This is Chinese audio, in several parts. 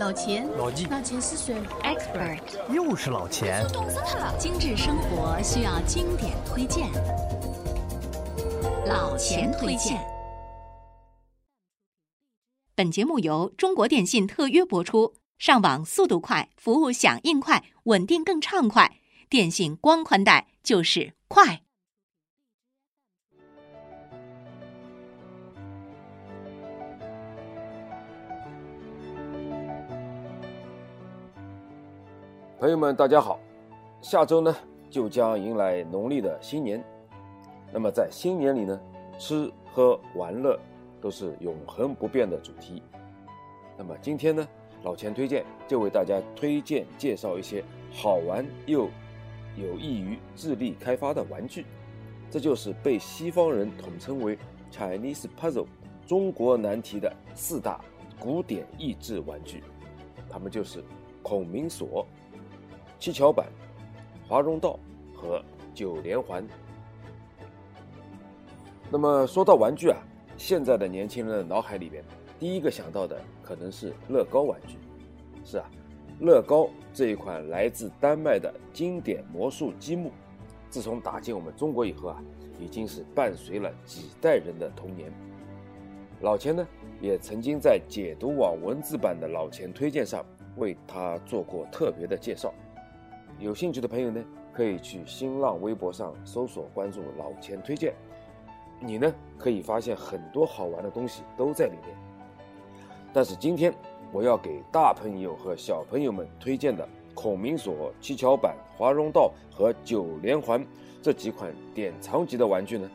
老钱，老纪，老钱是谁？Expert，又是老钱。懂死他了。精致生活需要经典推荐，老钱推荐。本节目由中国电信特约播出，上网速度快，服务响应快，稳定更畅快。电信光宽带就是快。朋友们，大家好！下周呢就将迎来农历的新年。那么在新年里呢，吃喝玩乐都是永恒不变的主题。那么今天呢，老钱推荐就为大家推荐介绍一些好玩又有益于智力开发的玩具。这就是被西方人统称为 Chinese Puzzle（ 中国难题）的四大古典益智玩具，它们就是孔明锁。七巧板、华容道和九连环。那么说到玩具啊，现在的年轻人的脑海里边，第一个想到的可能是乐高玩具。是啊，乐高这一款来自丹麦的经典魔术积木，自从打进我们中国以后啊，已经是伴随了几代人的童年。老钱呢，也曾经在解读网文字版的老钱推荐上为他做过特别的介绍。有兴趣的朋友呢，可以去新浪微博上搜索关注“老钱推荐”，你呢可以发现很多好玩的东西都在里面。但是今天我要给大朋友和小朋友们推荐的孔明锁、七巧板、华容道和九连环这几款典藏级的玩具呢，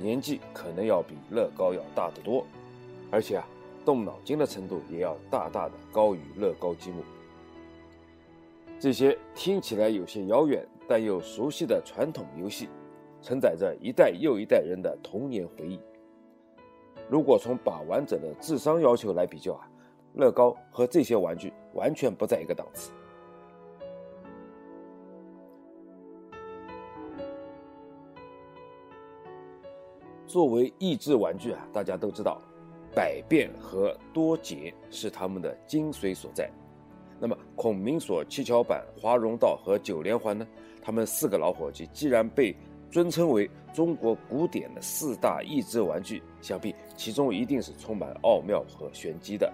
年纪可能要比乐高要大得多，而且啊，动脑筋的程度也要大大的高于乐高积木。这些听起来有些遥远但又熟悉的传统游戏，承载着一代又一代人的童年回忆。如果从把玩者的智商要求来比较啊，乐高和这些玩具完全不在一个档次。作为益智玩具啊，大家都知道，百变和多解是他们的精髓所在。孔明锁、七巧板、华容道和九连环呢？他们四个老伙计既然被尊称为中国古典的四大益智玩具，想必其中一定是充满奥妙和玄机的。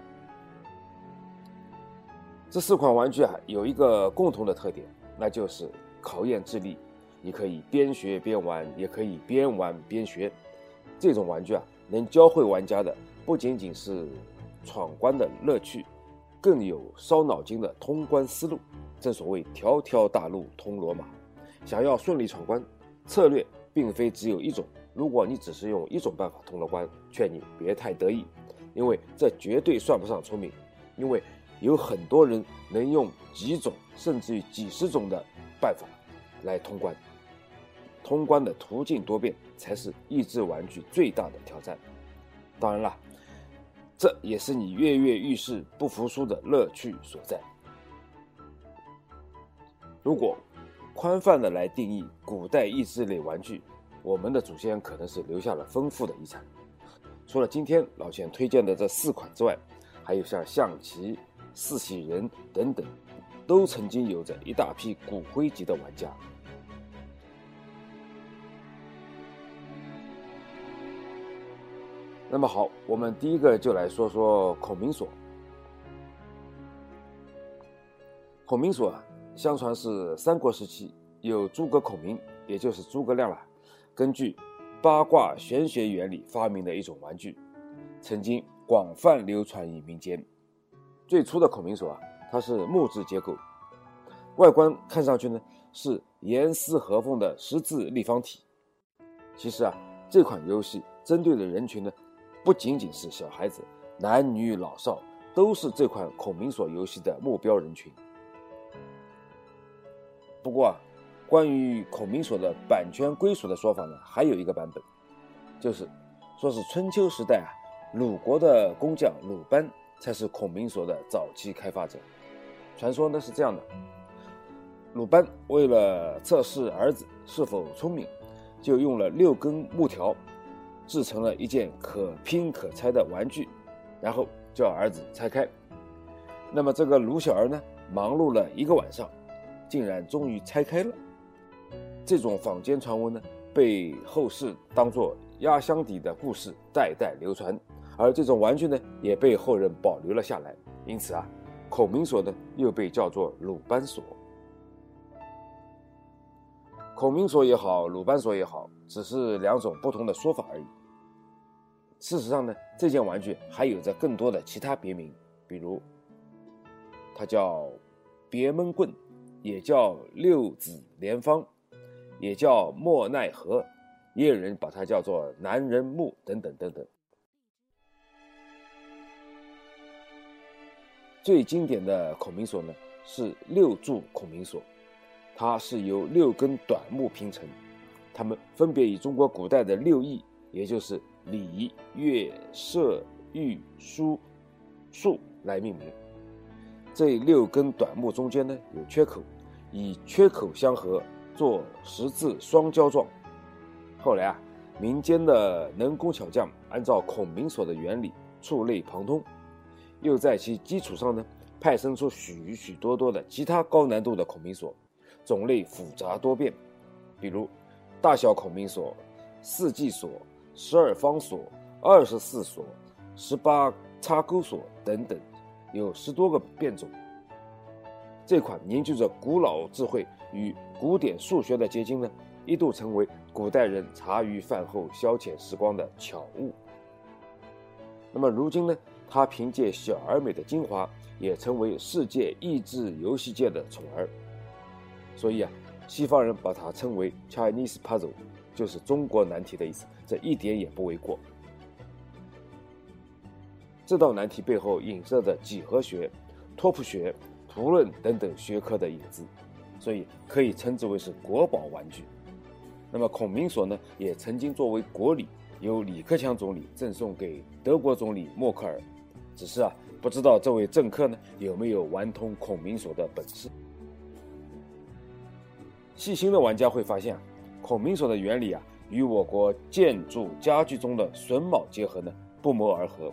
这四款玩具啊，有一个共同的特点，那就是考验智力。你可以边学边玩，也可以边玩边学。这种玩具啊，能教会玩家的不仅仅是闯关的乐趣。更有烧脑筋的通关思路。正所谓“条条大路通罗马”，想要顺利闯关，策略并非只有一种。如果你只是用一种办法通了关，劝你别太得意，因为这绝对算不上聪明。因为有很多人能用几种甚至于几十种的办法来通关。通关的途径多变，才是益智玩具最大的挑战。当然了。这也是你跃跃欲试、不服输的乐趣所在。如果宽泛的来定义古代益智类玩具，我们的祖先可能是留下了丰富的遗产。除了今天老钱推荐的这四款之外，还有像象棋、四喜人等等，都曾经有着一大批骨灰级的玩家。那么好，我们第一个就来说说孔明锁。孔明锁啊，相传是三国时期有诸葛孔明，也就是诸葛亮了，根据八卦玄学原理发明的一种玩具，曾经广泛流传于民间。最初的孔明锁啊，它是木质结构，外观看上去呢是严丝合缝的十字立方体。其实啊，这款游戏针对的人群呢。不仅仅是小孩子，男女老少都是这款孔明锁游戏的目标人群。不过啊，关于孔明锁的版权归属的说法呢，还有一个版本，就是说是春秋时代啊，鲁国的工匠鲁班才是孔明锁的早期开发者。传说呢是这样的：鲁班为了测试儿子是否聪明，就用了六根木条。制成了一件可拼可拆的玩具，然后叫儿子拆开。那么这个卢小儿呢，忙碌了一个晚上，竟然终于拆开了。这种坊间传闻呢，被后世当作压箱底的故事代代流传，而这种玩具呢，也被后人保留了下来。因此啊，孔明锁呢，又被叫做鲁班锁。孔明锁也好，鲁班锁也好，只是两种不同的说法而已。事实上呢，这件玩具还有着更多的其他别名，比如它叫别闷棍，也叫六子连方，也叫莫奈何，也有人把它叫做男人木等等等等。最经典的孔明锁呢，是六柱孔明锁。它是由六根短木拼成，它们分别以中国古代的六艺，也就是礼、乐、射、御、书、数来命名。这六根短木中间呢有缺口，以缺口相合，做十字双交状。后来啊，民间的能工巧匠按照孔明锁的原理触类旁通，又在其基础上呢派生出许许多多的其他高难度的孔明锁。种类复杂多变，比如大小孔明锁、四季锁、十二方锁、二十四锁、十八插钩锁等等，有十多个变种。这款凝聚着古老智慧与古典数学的结晶呢，一度成为古代人茶余饭后消遣时光的巧物。那么如今呢，它凭借小而美的精华，也成为世界益智游戏界的宠儿。所以啊，西方人把它称为 Chinese puzzle，就是中国难题的意思，这一点也不为过。这道难题背后影射着几何学、拓扑学、图论等等学科的影子，所以可以称之为是国宝玩具。那么孔明锁呢，也曾经作为国礼，由李克强总理赠送给德国总理默克尔，只是啊，不知道这位政客呢有没有玩通孔明锁的本事。细心的玩家会发现，孔明锁的原理啊，与我国建筑家具中的榫卯结合呢不谋而合。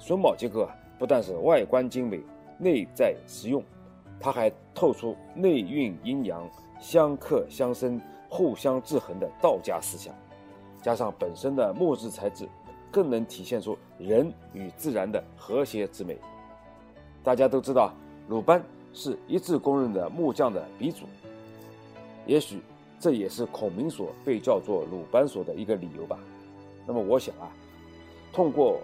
榫卯结构啊，不但是外观精美，内在实用，它还透出内蕴阴阳、相克相生、互相制衡的道家思想。加上本身的木质材质，更能体现出人与自然的和谐之美。大家都知道，鲁班是一致公认的木匠的鼻祖。也许这也是孔明锁被叫做鲁班锁的一个理由吧。那么我想啊，通过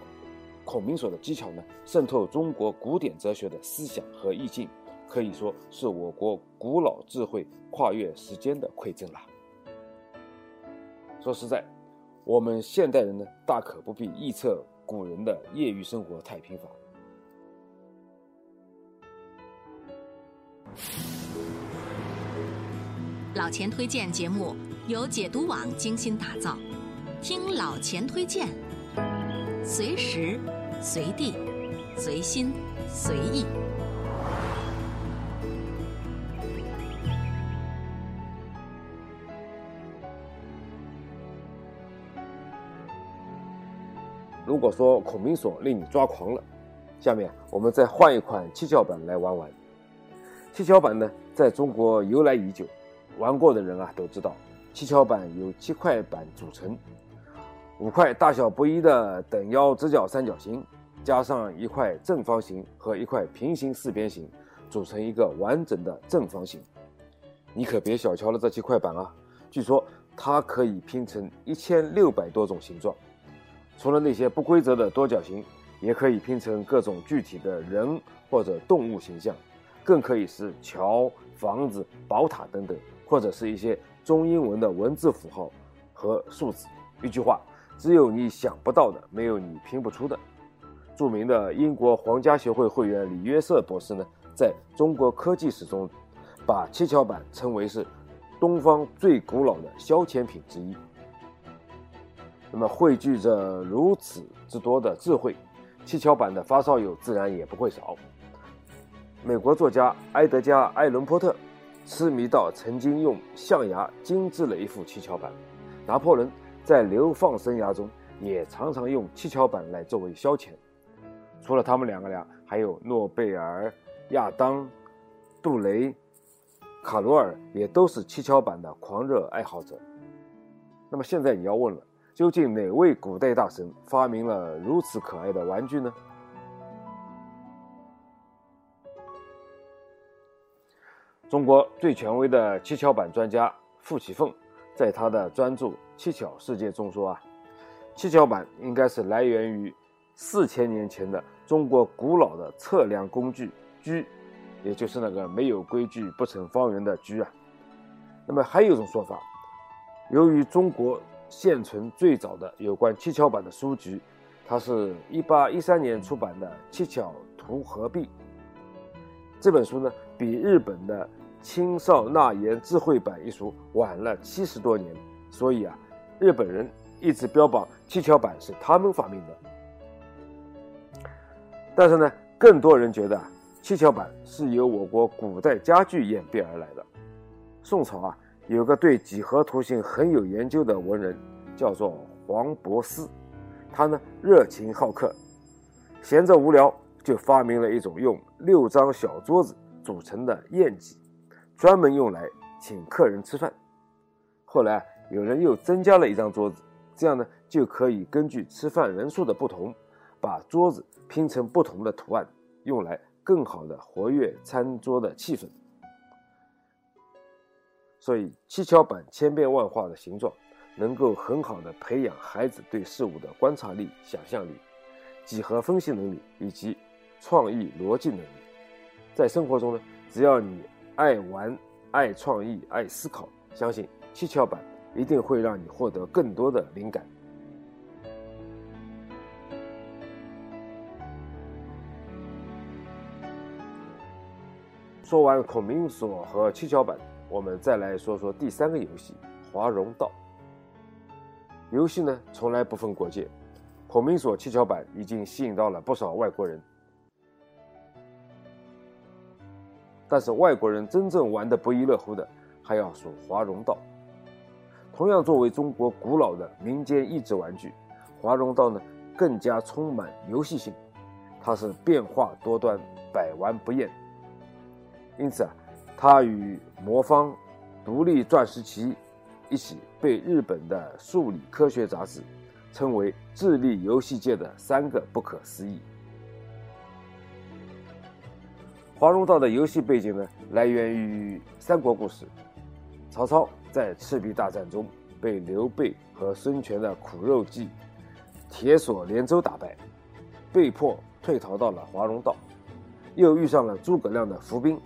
孔明锁的技巧呢，渗透中国古典哲学的思想和意境，可以说是我国古老智慧跨越时间的馈赠了。说实在，我们现代人呢，大可不必臆测古人的业余生活太贫乏。老钱推荐节目由解读网精心打造，听老钱推荐，随时随地随心随意。如果说孔明锁令你抓狂了，下面我们再换一款七巧板来玩玩。七巧板呢，在中国由来已久。玩过的人啊都知道，七巧板由七块板组成，五块大小不一的等腰直角三角形，加上一块正方形和一块平行四边形，组成一个完整的正方形。你可别小瞧了这七块板啊！据说它可以拼成一千六百多种形状，除了那些不规则的多角形，也可以拼成各种具体的人或者动物形象，更可以是桥、房子、宝塔等等。或者是一些中英文的文字符号和数字。一句话，只有你想不到的，没有你拼不出的。著名的英国皇家学会会员李约瑟博士呢，在中国科技史中，把七巧板称为是东方最古老的消遣品之一。那么汇聚着如此之多的智慧，七巧板的发烧友自然也不会少。美国作家埃德加·艾伦坡特。痴迷到曾经用象牙精制了一副七巧板，拿破仑在流放生涯中也常常用七巧板来作为消遣。除了他们两个俩，还有诺贝尔、亚当、杜雷、卡罗尔也都是七巧板的狂热爱好者。那么现在你要问了，究竟哪位古代大神发明了如此可爱的玩具呢？中国最权威的七巧板专家傅启凤，在他的专著《七巧世界》中说啊，七巧板应该是来源于四千年前的中国古老的测量工具居，也就是那个没有规矩不成方圆的居啊。那么还有一种说法，由于中国现存最早的有关七巧板的书籍，它是一八一三年出版的《七巧图合璧》这本书呢，比日本的青少纳言智慧版一书晚了七十多年，所以啊，日本人一直标榜七巧板是他们发明的。但是呢，更多人觉得啊，七巧板是由我国古代家具演变而来的。宋朝啊，有个对几何图形很有研究的文人，叫做黄伯思，他呢热情好客，闲着无聊就发明了一种用六张小桌子组成的宴几。专门用来请客人吃饭。后来有人又增加了一张桌子，这样呢就可以根据吃饭人数的不同，把桌子拼成不同的图案，用来更好的活跃餐桌的气氛。所以七巧板千变万化的形状，能够很好的培养孩子对事物的观察力、想象力、几何分析能力以及创意逻辑能力。在生活中呢，只要你。爱玩、爱创意、爱思考，相信七巧板一定会让你获得更多的灵感。说完孔明锁和七巧板，我们再来说说第三个游戏——华容道。游戏呢，从来不分国界，孔明锁、七巧板已经吸引到了不少外国人。但是外国人真正玩的不亦乐乎的，还要数华容道。同样作为中国古老的民间益智玩具，华容道呢更加充满游戏性，它是变化多端，百玩不厌。因此啊，它与魔方、独立钻石棋一起被日本的数理科学杂志称为智力游戏界的三个不可思议。华容道的游戏背景呢，来源于三国故事。曹操在赤壁大战中被刘备和孙权的苦肉计铁索连舟打败，被迫退逃到了华容道，又遇上了诸葛亮的伏兵。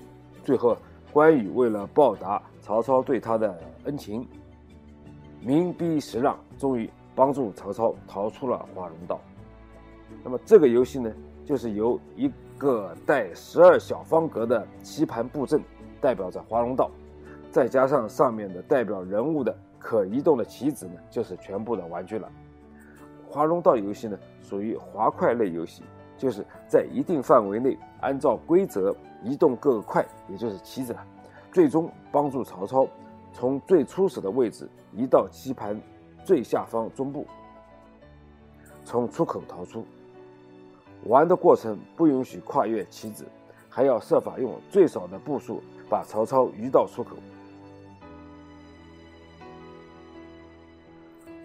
最后，关羽为了报答曹操对他的恩情，明逼实让，终于帮助曹操逃出了华容道。那么，这个游戏呢，就是由一。个带十二小方格的棋盘布阵，代表着华容道，再加上上面的代表人物的可移动的棋子呢，就是全部的玩具了。华容道游戏呢，属于滑块类游戏，就是在一定范围内按照规则移动各个块，也就是棋子了，最终帮助曹操从最初始的位置移到棋盘最下方中部，从出口逃出。玩的过程不允许跨越棋子，还要设法用最少的步数把曹操移到出口。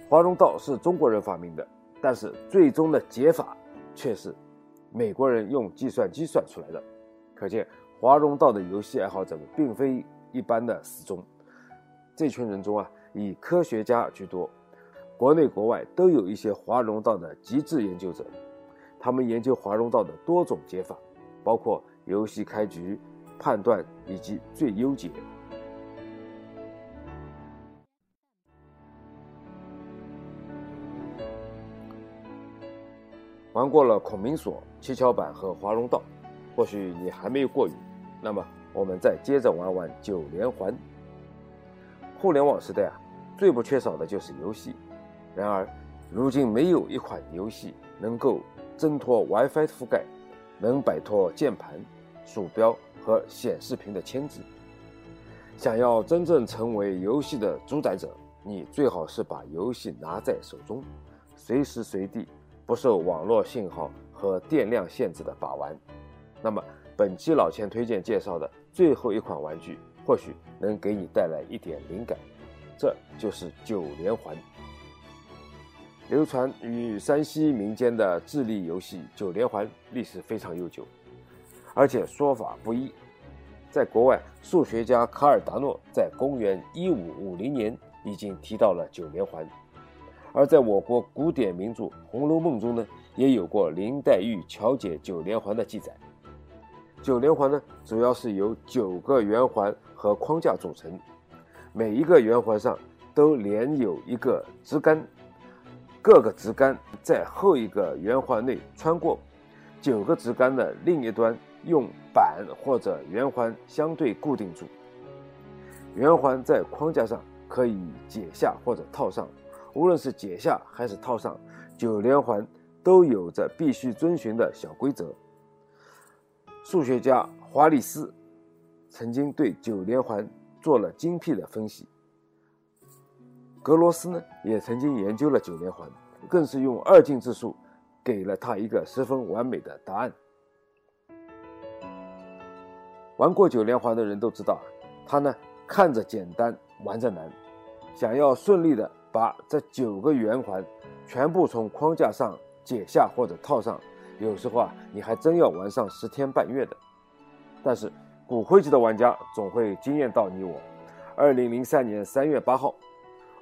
华容道是中国人发明的，但是最终的解法却是美国人用计算机算出来的。可见华容道的游戏爱好者们并非一般的死忠。这群人中啊，以科学家居多，国内国外都有一些华容道的极致研究者。他们研究华容道的多种解法，包括游戏开局、判断以及最优解。玩过了孔明锁、七巧板和华容道，或许你还没有过瘾。那么，我们再接着玩玩九连环。互联网时代啊，最不缺少的就是游戏。然而，如今没有一款游戏能够。挣脱 WiFi 覆盖，能摆脱键盘、鼠标和显示屏的牵制。想要真正成为游戏的主宰者，你最好是把游戏拿在手中，随时随地不受网络信号和电量限制的把玩。那么，本期老钱推荐介绍的最后一款玩具，或许能给你带来一点灵感。这就是九连环。流传于山西民间的智力游戏九连环历史非常悠久，而且说法不一。在国外，数学家卡尔达诺在公元一五五零年已经提到了九连环，而在我国古典名著《红楼梦》中呢，也有过林黛玉巧解九连环的记载。九连环呢，主要是由九个圆环和框架组成，每一个圆环上都连有一个直杆，各个直杆在后一个圆环内穿过，九个直杆的另一端用板或者圆环相对固定住。圆环在框架上可以解下或者套上，无论是解下还是套上，九连环都有着必须遵循的小规则。数学家华利斯曾经对九连环做了精辟的分析。格罗斯呢，也曾经研究了九连环，更是用二进制数给了他一个十分完美的答案。玩过九连环的人都知道，它呢看着简单，玩着难。想要顺利的把这九个圆环全部从框架上解下或者套上。有时候啊，你还真要玩上十天半月的。但是骨灰级的玩家总会惊艳到你我。二零零三年三月八号，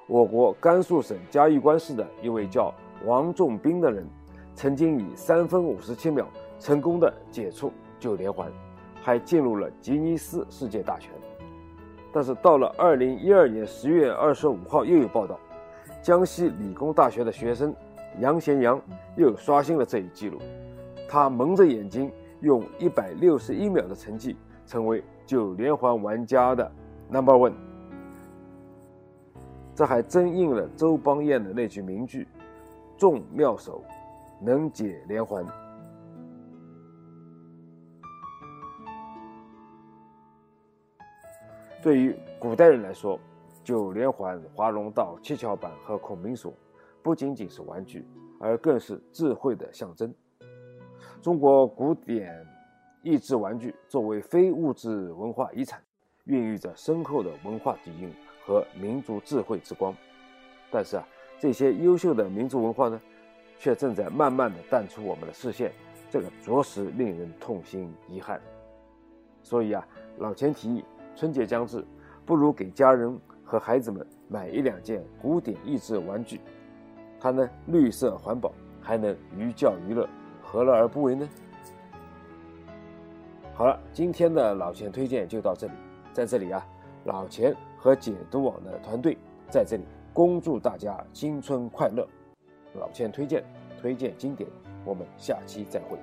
我国甘肃省嘉峪关市的一位叫王仲斌的人，曾经以三分五十七秒成功的解出九连环，还进入了吉尼斯世界大全。但是到了二零一二年十月二十五号，又有报道，江西理工大学的学生杨贤阳又刷新了这一记录。他蒙着眼睛用一百六十一秒的成绩，成为九连环玩家的 number one。这还真应了周邦彦的那句名句：“众妙手，能解连环。”对于古代人来说，九连环、华容道、七巧板和孔明锁，不仅仅是玩具，而更是智慧的象征。中国古典益智玩具作为非物质文化遗产，孕育着深厚的文化底蕴和民族智慧之光。但是啊，这些优秀的民族文化呢，却正在慢慢的淡出我们的视线，这个着实令人痛心遗憾。所以啊，老钱提议，春节将至，不如给家人和孩子们买一两件古典益智玩具，它呢绿色环保，还能寓教于乐。何乐而不为呢？好了，今天的老钱推荐就到这里。在这里啊，老钱和解读网的团队在这里恭祝大家新春快乐。老千推荐，推荐经典，我们下期再会。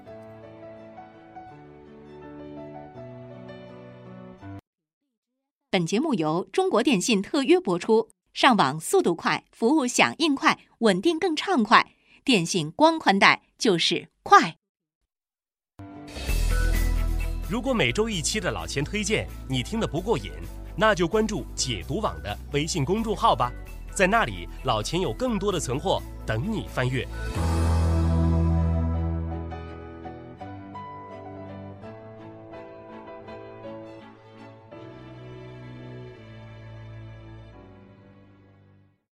本节目由中国电信特约播出，上网速度快，服务响应快，稳定更畅快。电信光宽带就是。快！如果每周一期的老钱推荐你听得不过瘾，那就关注解读网的微信公众号吧，在那里老钱有更多的存货等你翻阅。